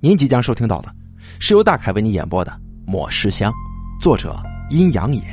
您即将收听到的是由大凯为您演播的《抹尸香》，作者阴阳眼。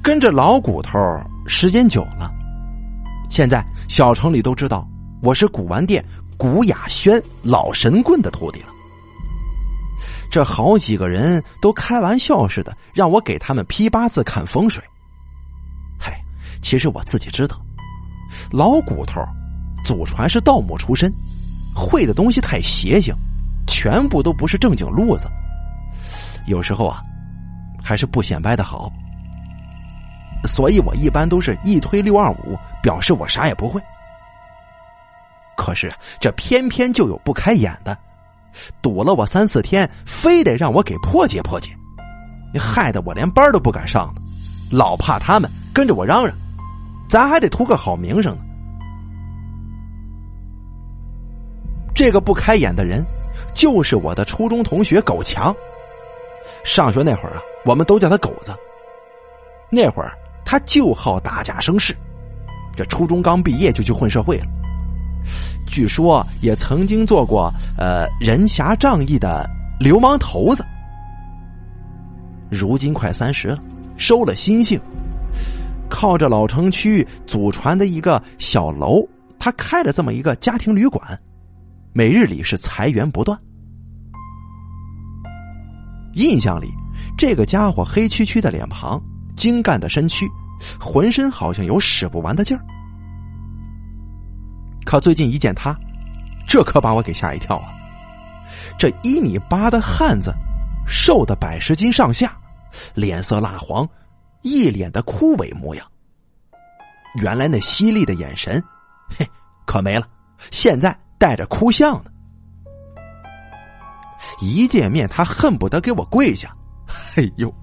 跟着老骨头时间久了，现在小城里都知道我是古玩店古雅轩老神棍的徒弟了。这好几个人都开玩笑似的让我给他们批八字看风水。嗨，其实我自己知道，老骨头祖传是盗墓出身，会的东西太邪性，全部都不是正经路子。有时候啊，还是不显摆的好。所以我一般都是一推六二五，表示我啥也不会。可是这偏偏就有不开眼的，堵了我三四天，非得让我给破解破解，害得我连班都不敢上了，老怕他们跟着我嚷嚷，咱还得图个好名声呢。这个不开眼的人，就是我的初中同学狗强。上学那会儿啊，我们都叫他狗子。那会儿。他就好打假生事，这初中刚毕业就去混社会了。据说也曾经做过呃人侠仗义的流氓头子。如今快三十了，收了心性，靠着老城区祖传的一个小楼，他开了这么一个家庭旅馆，每日里是财源不断。印象里，这个家伙黑黢黢的脸庞，精干的身躯。浑身好像有使不完的劲儿，可最近一见他，这可把我给吓一跳啊！这一米八的汉子，瘦的百十斤上下，脸色蜡黄，一脸的枯萎模样。原来那犀利的眼神，嘿，可没了，现在带着哭相呢。一见面，他恨不得给我跪下，哎呦！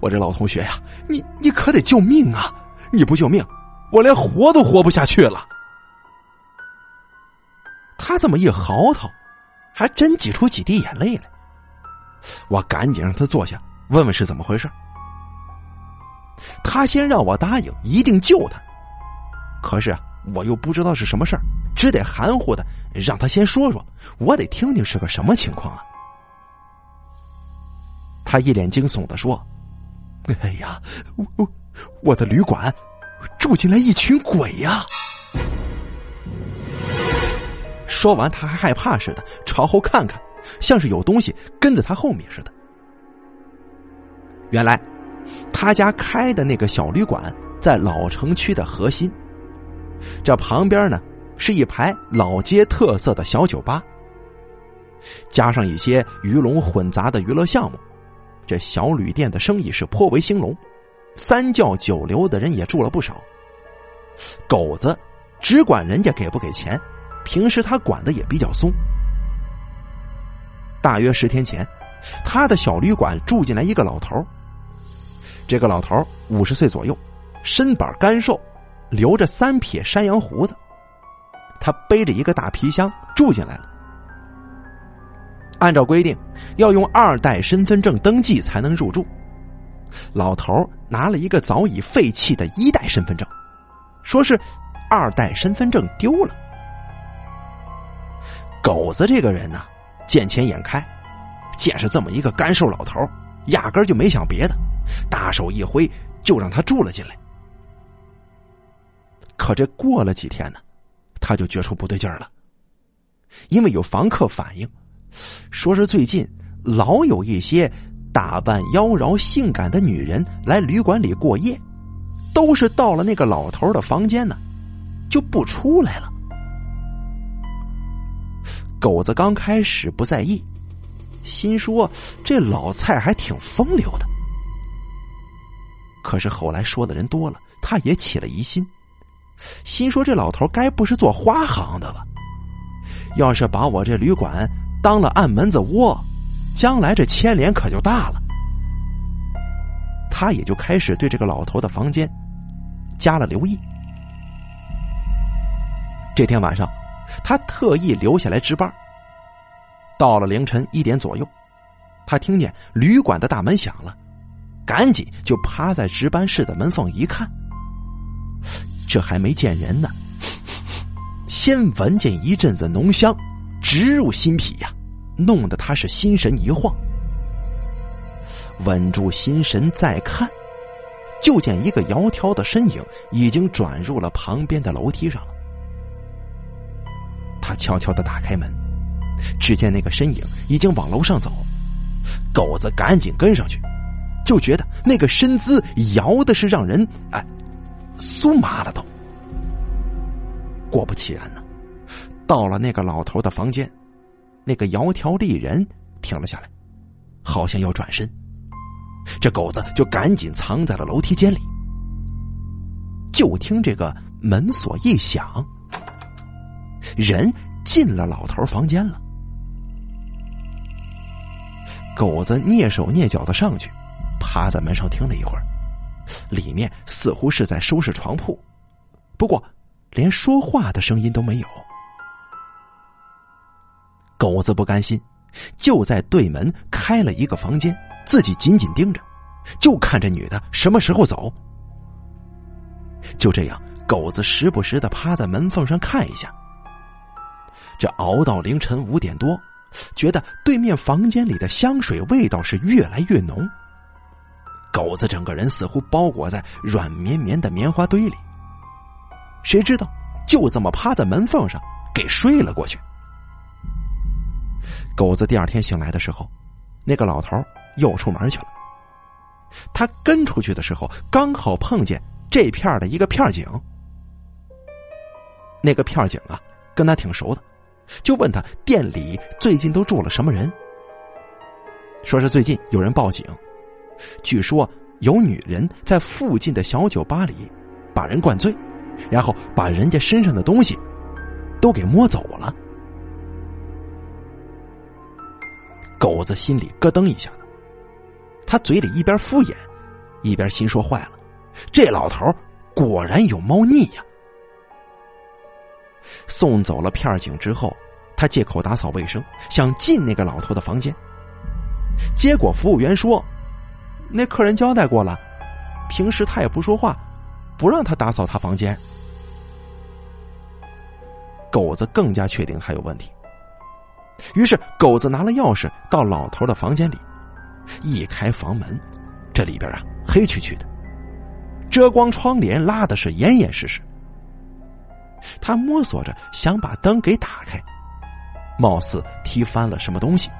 我这老同学呀，你你可得救命啊！你不救命，我连活都活不下去了。他这么一嚎啕，还真挤出几滴眼泪来。我赶紧让他坐下，问问是怎么回事。他先让我答应一定救他，可是我又不知道是什么事儿，只得含糊的让他先说说，我得听听是个什么情况啊。他一脸惊悚的说。哎呀，我我我的旅馆住进来一群鬼呀！说完，他还害怕似的朝后看看，像是有东西跟在他后面似的。原来，他家开的那个小旅馆在老城区的核心，这旁边呢是一排老街特色的小酒吧，加上一些鱼龙混杂的娱乐项目。这小旅店的生意是颇为兴隆，三教九流的人也住了不少。狗子只管人家给不给钱，平时他管的也比较松。大约十天前，他的小旅馆住进来一个老头这个老头五十岁左右，身板干瘦，留着三撇山羊胡子。他背着一个大皮箱住进来了。按照规定，要用二代身份证登记才能入住。老头拿了一个早已废弃的一代身份证，说是二代身份证丢了。狗子这个人呢，见钱眼开，见是这么一个干瘦老头，压根就没想别的，大手一挥就让他住了进来。可这过了几天呢，他就觉出不对劲儿了，因为有房客反映。说是最近老有一些打扮妖娆性感的女人来旅馆里过夜，都是到了那个老头的房间呢，就不出来了。狗子刚开始不在意，心说这老蔡还挺风流的。可是后来说的人多了，他也起了疑心，心说这老头该不是做花行的吧？要是把我这旅馆……当了暗门子窝，将来这牵连可就大了。他也就开始对这个老头的房间加了留意。这天晚上，他特意留下来值班。到了凌晨一点左右，他听见旅馆的大门响了，赶紧就趴在值班室的门缝一看，这还没见人呢，先闻见一阵子浓香，直入心脾呀，弄得他是心神一晃。稳住心神再看，就见一个窈窕的身影已经转入了旁边的楼梯上了。他悄悄的打开门，只见那个身影已经往楼上走，狗子赶紧跟上去，就觉得那个身姿摇的是让人哎，酥麻了都。果不其然呢，到了那个老头的房间，那个窈窕丽人停了下来，好像要转身。这狗子就赶紧藏在了楼梯间里。就听这个门锁一响，人进了老头房间了。狗子蹑手蹑脚的上去，趴在门上听了一会儿，里面似乎是在收拾床铺，不过连说话的声音都没有。狗子不甘心，就在对门开了一个房间。自己紧紧盯着，就看这女的什么时候走。就这样，狗子时不时的趴在门缝上看一下。这熬到凌晨五点多，觉得对面房间里的香水味道是越来越浓。狗子整个人似乎包裹在软绵绵的棉花堆里。谁知道，就这么趴在门缝上给睡了过去。狗子第二天醒来的时候，那个老头。又出门去了。他跟出去的时候，刚好碰见这片的一个片警。那个片警啊，跟他挺熟的，就问他店里最近都住了什么人。说是最近有人报警，据说有女人在附近的小酒吧里把人灌醉，然后把人家身上的东西都给摸走了。狗子心里咯噔一下。他嘴里一边敷衍，一边心说：“坏了，这老头果然有猫腻呀！”送走了片警之后，他借口打扫卫生，想进那个老头的房间。结果服务员说：“那客人交代过了，平时他也不说话，不让他打扫他房间。”狗子更加确定还有问题，于是狗子拿了钥匙到老头的房间里。一开房门，这里边啊黑黢黢的，遮光窗帘拉的是严严实实。他摸索着想把灯给打开，貌似踢翻了什么东西，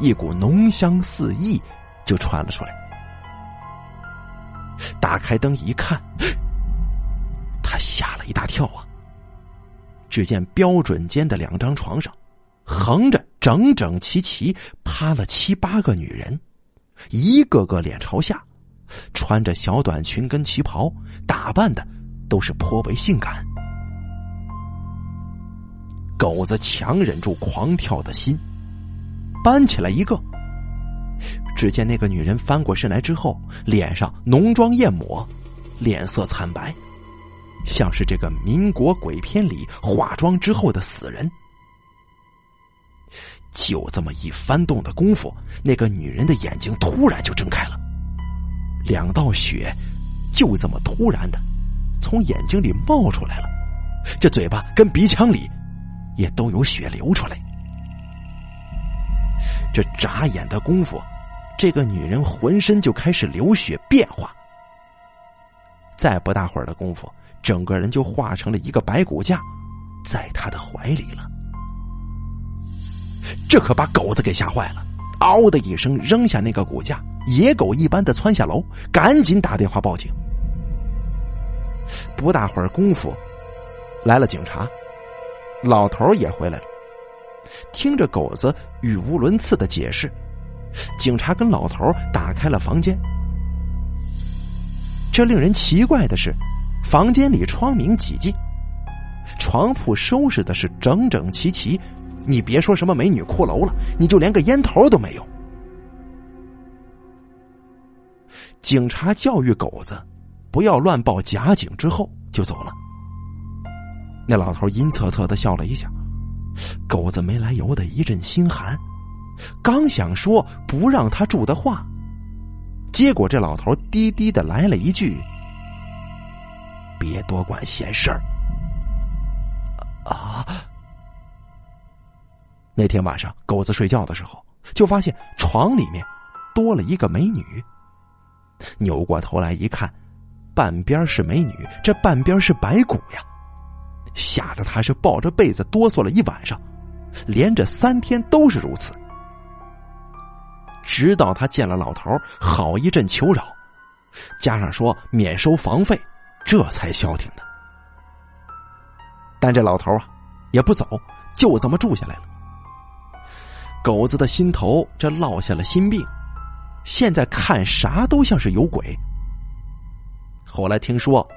一股浓香四溢就传了出来。打开灯一看，他吓了一大跳啊！只见标准间的两张床上，横着整整齐齐趴了七八个女人。一个个脸朝下，穿着小短裙跟旗袍，打扮的都是颇为性感。狗子强忍住狂跳的心，搬起来一个。只见那个女人翻过身来之后，脸上浓妆艳抹，脸色惨白，像是这个民国鬼片里化妆之后的死人。就这么一翻动的功夫，那个女人的眼睛突然就睁开了，两道血就这么突然的从眼睛里冒出来了，这嘴巴跟鼻腔里也都有血流出来。这眨眼的功夫，这个女人浑身就开始流血变化，再不大会儿的功夫，整个人就化成了一个白骨架，在他的怀里了。这可把狗子给吓坏了，嗷的一声扔下那个骨架，野狗一般的窜下楼，赶紧打电话报警。不大会儿功夫，来了警察，老头也回来了。听着狗子语无伦次的解释，警察跟老头打开了房间。这令人奇怪的是，房间里窗明几净，床铺收拾的是整整齐齐。你别说什么美女骷髅了，你就连个烟头都没有。警察教育狗子不要乱报假警之后就走了。那老头阴恻恻的笑了一下，狗子没来由的一阵心寒，刚想说不让他住的话，结果这老头低低的来了一句：“别多管闲事儿。”啊。那天晚上，狗子睡觉的时候，就发现床里面多了一个美女。扭过头来一看，半边是美女，这半边是白骨呀！吓得他是抱着被子哆嗦了一晚上，连着三天都是如此。直到他见了老头，好一阵求饶，加上说免收房费，这才消停的。但这老头啊，也不走，就这么住下来了。狗子的心头这落下了心病，现在看啥都像是有鬼。后来听说，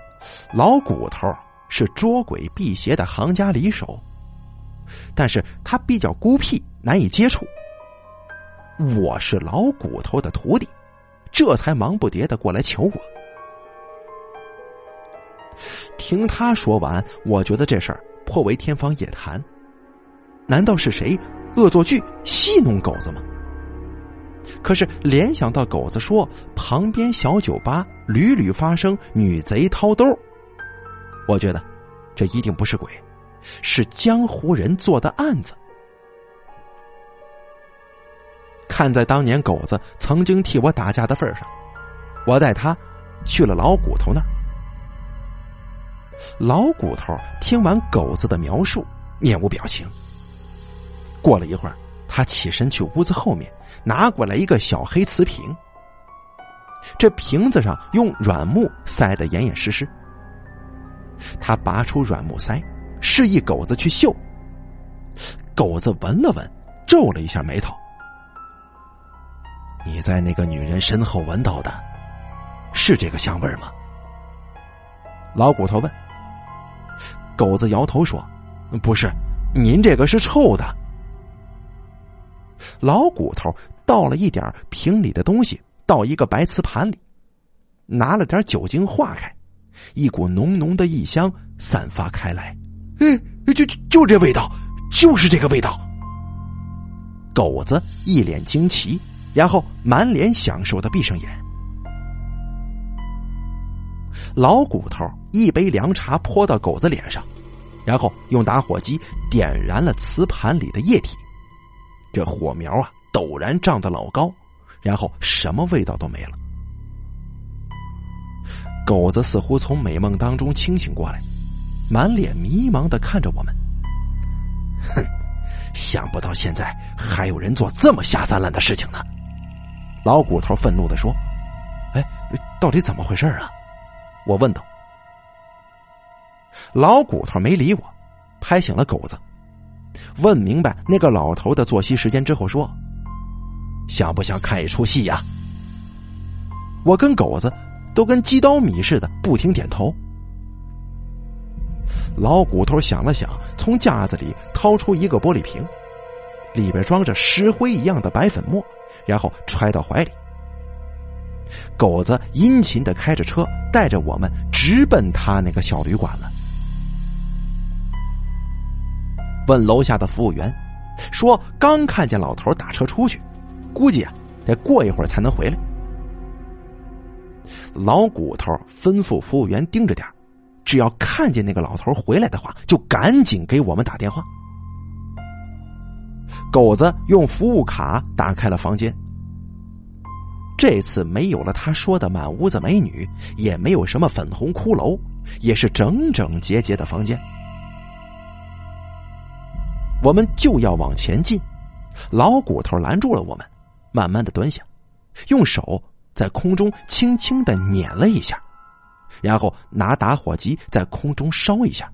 老骨头是捉鬼辟邪的行家里手，但是他比较孤僻，难以接触。我是老骨头的徒弟，这才忙不迭的过来求我。听他说完，我觉得这事儿颇为天方夜谭。难道是谁恶作剧戏弄狗子吗？可是联想到狗子说旁边小酒吧屡屡发生女贼掏兜，我觉得这一定不是鬼，是江湖人做的案子。看在当年狗子曾经替我打架的份上，我带他去了老骨头那儿。老骨头听完狗子的描述，面无表情。过了一会儿，他起身去屋子后面拿过来一个小黑瓷瓶，这瓶子上用软木塞得严严实实。他拔出软木塞，示意狗子去嗅。狗子闻了闻，皱了一下眉头。你在那个女人身后闻到的，是这个香味吗？老骨头问。狗子摇头说：“不是，您这个是臭的。”老骨头倒了一点瓶里的东西到一个白瓷盘里，拿了点酒精化开，一股浓浓的异香散发开来。嗯，就就这味道，就是这个味道。狗子一脸惊奇。然后满脸享受的闭上眼，老骨头一杯凉茶泼到狗子脸上，然后用打火机点燃了瓷盘里的液体，这火苗啊陡然涨得老高，然后什么味道都没了。狗子似乎从美梦当中清醒过来，满脸迷茫的看着我们，哼，想不到现在还有人做这么下三滥的事情呢。老骨头愤怒的说：“哎，到底怎么回事啊？”我问道。老骨头没理我，拍醒了狗子，问明白那个老头的作息时间之后说：“想不想看一出戏呀？”我跟狗子都跟鸡刀米似的，不停点头。老骨头想了想，从架子里掏出一个玻璃瓶，里边装着石灰一样的白粉末。然后揣到怀里，狗子殷勤的开着车，带着我们直奔他那个小旅馆了。问楼下的服务员，说刚看见老头打车出去，估计啊得过一会儿才能回来。老骨头吩咐服务员盯着点只要看见那个老头回来的话，就赶紧给我们打电话。狗子用服务卡打开了房间。这次没有了他说的满屋子美女，也没有什么粉红骷髅，也是整整洁洁的房间。我们就要往前进，老骨头拦住了我们，慢慢的蹲下，用手在空中轻轻的捻了一下，然后拿打火机在空中烧一下。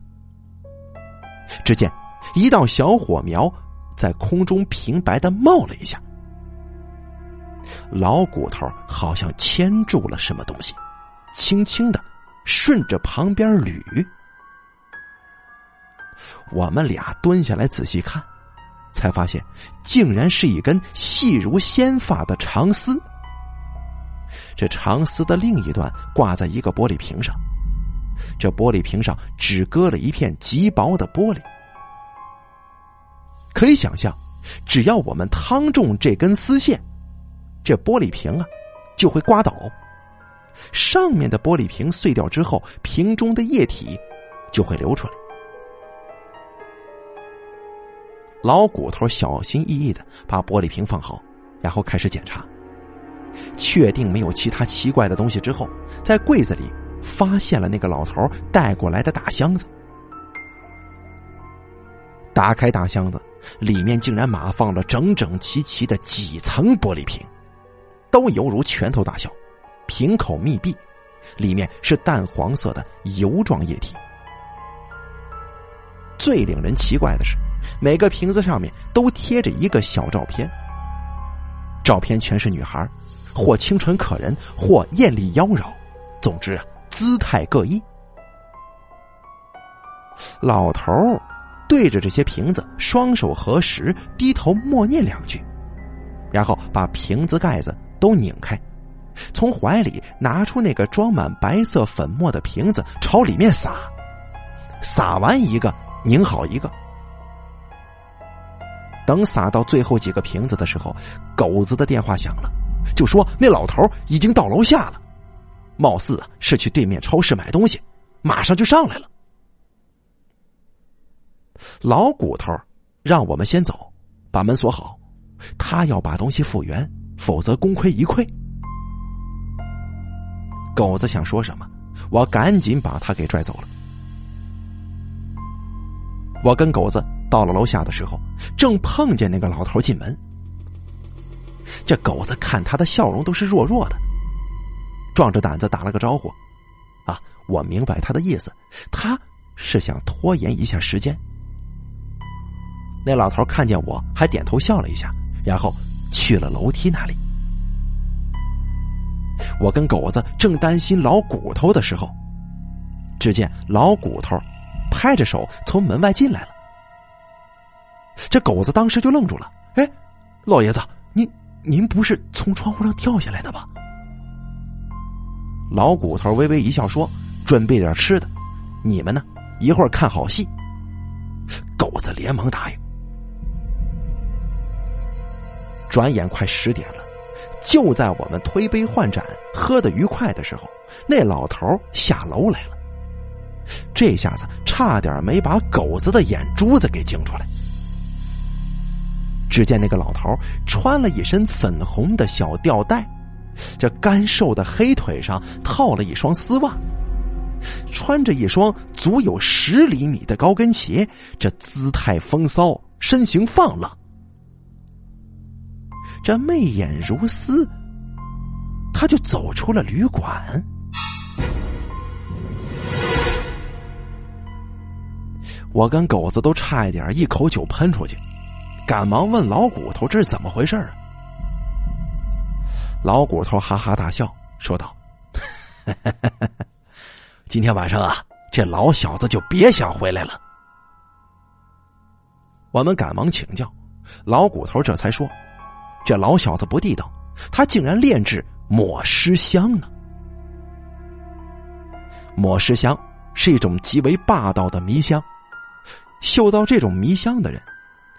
只见一道小火苗。在空中平白的冒了一下，老骨头好像牵住了什么东西，轻轻的顺着旁边捋。我们俩蹲下来仔细看，才发现竟然是一根细如仙发的长丝。这长丝的另一端挂在一个玻璃瓶上，这玻璃瓶上只搁了一片极薄的玻璃。可以想象，只要我们趟中这根丝线，这玻璃瓶啊就会刮倒。上面的玻璃瓶碎掉之后，瓶中的液体就会流出来。老骨头小心翼翼的把玻璃瓶放好，然后开始检查，确定没有其他奇怪的东西之后，在柜子里发现了那个老头带过来的大箱子。打开大箱子，里面竟然码放了整整齐齐的几层玻璃瓶，都犹如拳头大小，瓶口密闭，里面是淡黄色的油状液体。最令人奇怪的是。每个瓶子上面都贴着一个小照片，照片全是女孩，或清纯可人，或艳丽妖娆，总之，姿态各异。老头对着这些瓶子，双手合十，低头默念两句，然后把瓶子盖子都拧开，从怀里拿出那个装满白色粉末的瓶子，朝里面撒，撒完一个，拧好一个。等撒到最后几个瓶子的时候，狗子的电话响了，就说那老头已经到楼下了，貌似是去对面超市买东西，马上就上来了。老骨头让我们先走，把门锁好，他要把东西复原，否则功亏一篑。狗子想说什么，我赶紧把他给拽走了。我跟狗子。到了楼下的时候，正碰见那个老头进门。这狗子看他的笑容都是弱弱的，壮着胆子打了个招呼：“啊，我明白他的意思，他是想拖延一下时间。”那老头看见我还点头笑了一下，然后去了楼梯那里。我跟狗子正担心老骨头的时候，只见老骨头拍着手从门外进来了。这狗子当时就愣住了。哎，老爷子，您您不是从窗户上跳下来的吧？老骨头微微一笑说：“准备点吃的，你们呢，一会儿看好戏。”狗子连忙答应。转眼快十点了，就在我们推杯换盏、喝的愉快的时候，那老头下楼来了。这下子差点没把狗子的眼珠子给惊出来。只见那个老头穿了一身粉红的小吊带，这干瘦的黑腿上套了一双丝袜，穿着一双足有十厘米的高跟鞋，这姿态风骚，身形放浪，这媚眼如丝，他就走出了旅馆。我跟狗子都差一点一口酒喷出去。赶忙问老骨头：“这是怎么回事啊？”老骨头哈哈大笑，说道：“今天晚上啊，这老小子就别想回来了。”我们赶忙请教，老骨头这才说：“这老小子不地道，他竟然炼制抹尸香呢。抹尸香是一种极为霸道的迷香，嗅到这种迷香的人。”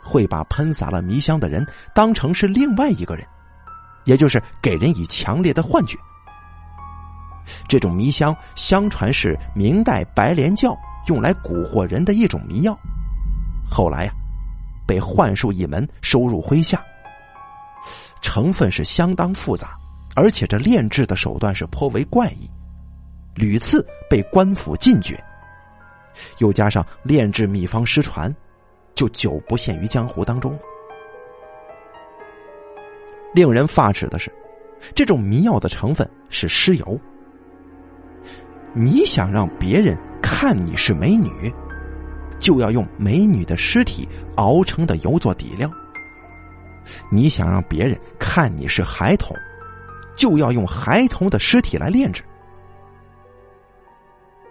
会把喷洒了迷香的人当成是另外一个人，也就是给人以强烈的幻觉。这种迷香相传是明代白莲教用来蛊惑人的一种迷药，后来呀，被幻术一门收入麾下。成分是相当复杂，而且这炼制的手段是颇为怪异，屡次被官府禁绝。又加上炼制秘方失传。就久不现于江湖当中了。令人发指的是，这种迷药的成分是尸油。你想让别人看你是美女，就要用美女的尸体熬成的油做底料；你想让别人看你是孩童，就要用孩童的尸体来炼制。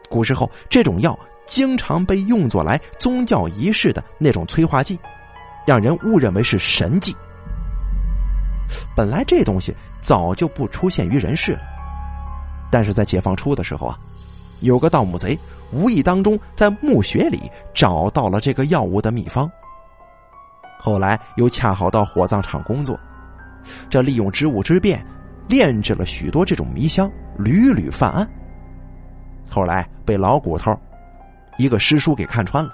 古时候，这种药。经常被用作来宗教仪式的那种催化剂，让人误认为是神迹。本来这东西早就不出现于人世了，但是在解放初的时候啊，有个盗墓贼无意当中在墓穴里找到了这个药物的秘方。后来又恰好到火葬场工作，这利用职务之便，炼制了许多这种迷香，屡屡犯案。后来被老骨头。一个师叔给看穿了，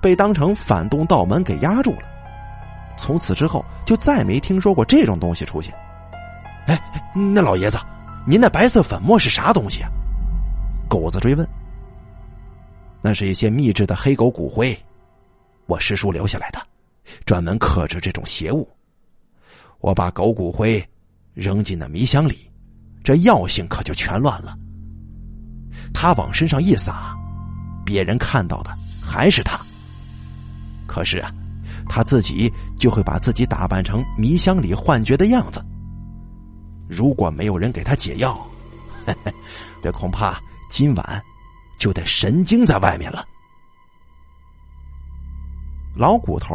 被当成反动道门给压住了。从此之后，就再没听说过这种东西出现。哎，那老爷子，您那白色粉末是啥东西啊？狗子追问。那是一些秘制的黑狗骨灰，我师叔留下来的，专门克制这种邪物。我把狗骨灰扔进那迷香里，这药性可就全乱了。他往身上一撒，别人看到的还是他。可是啊，他自己就会把自己打扮成迷香里幻觉的样子。如果没有人给他解药，这恐怕今晚。就得神经在外面了。老骨头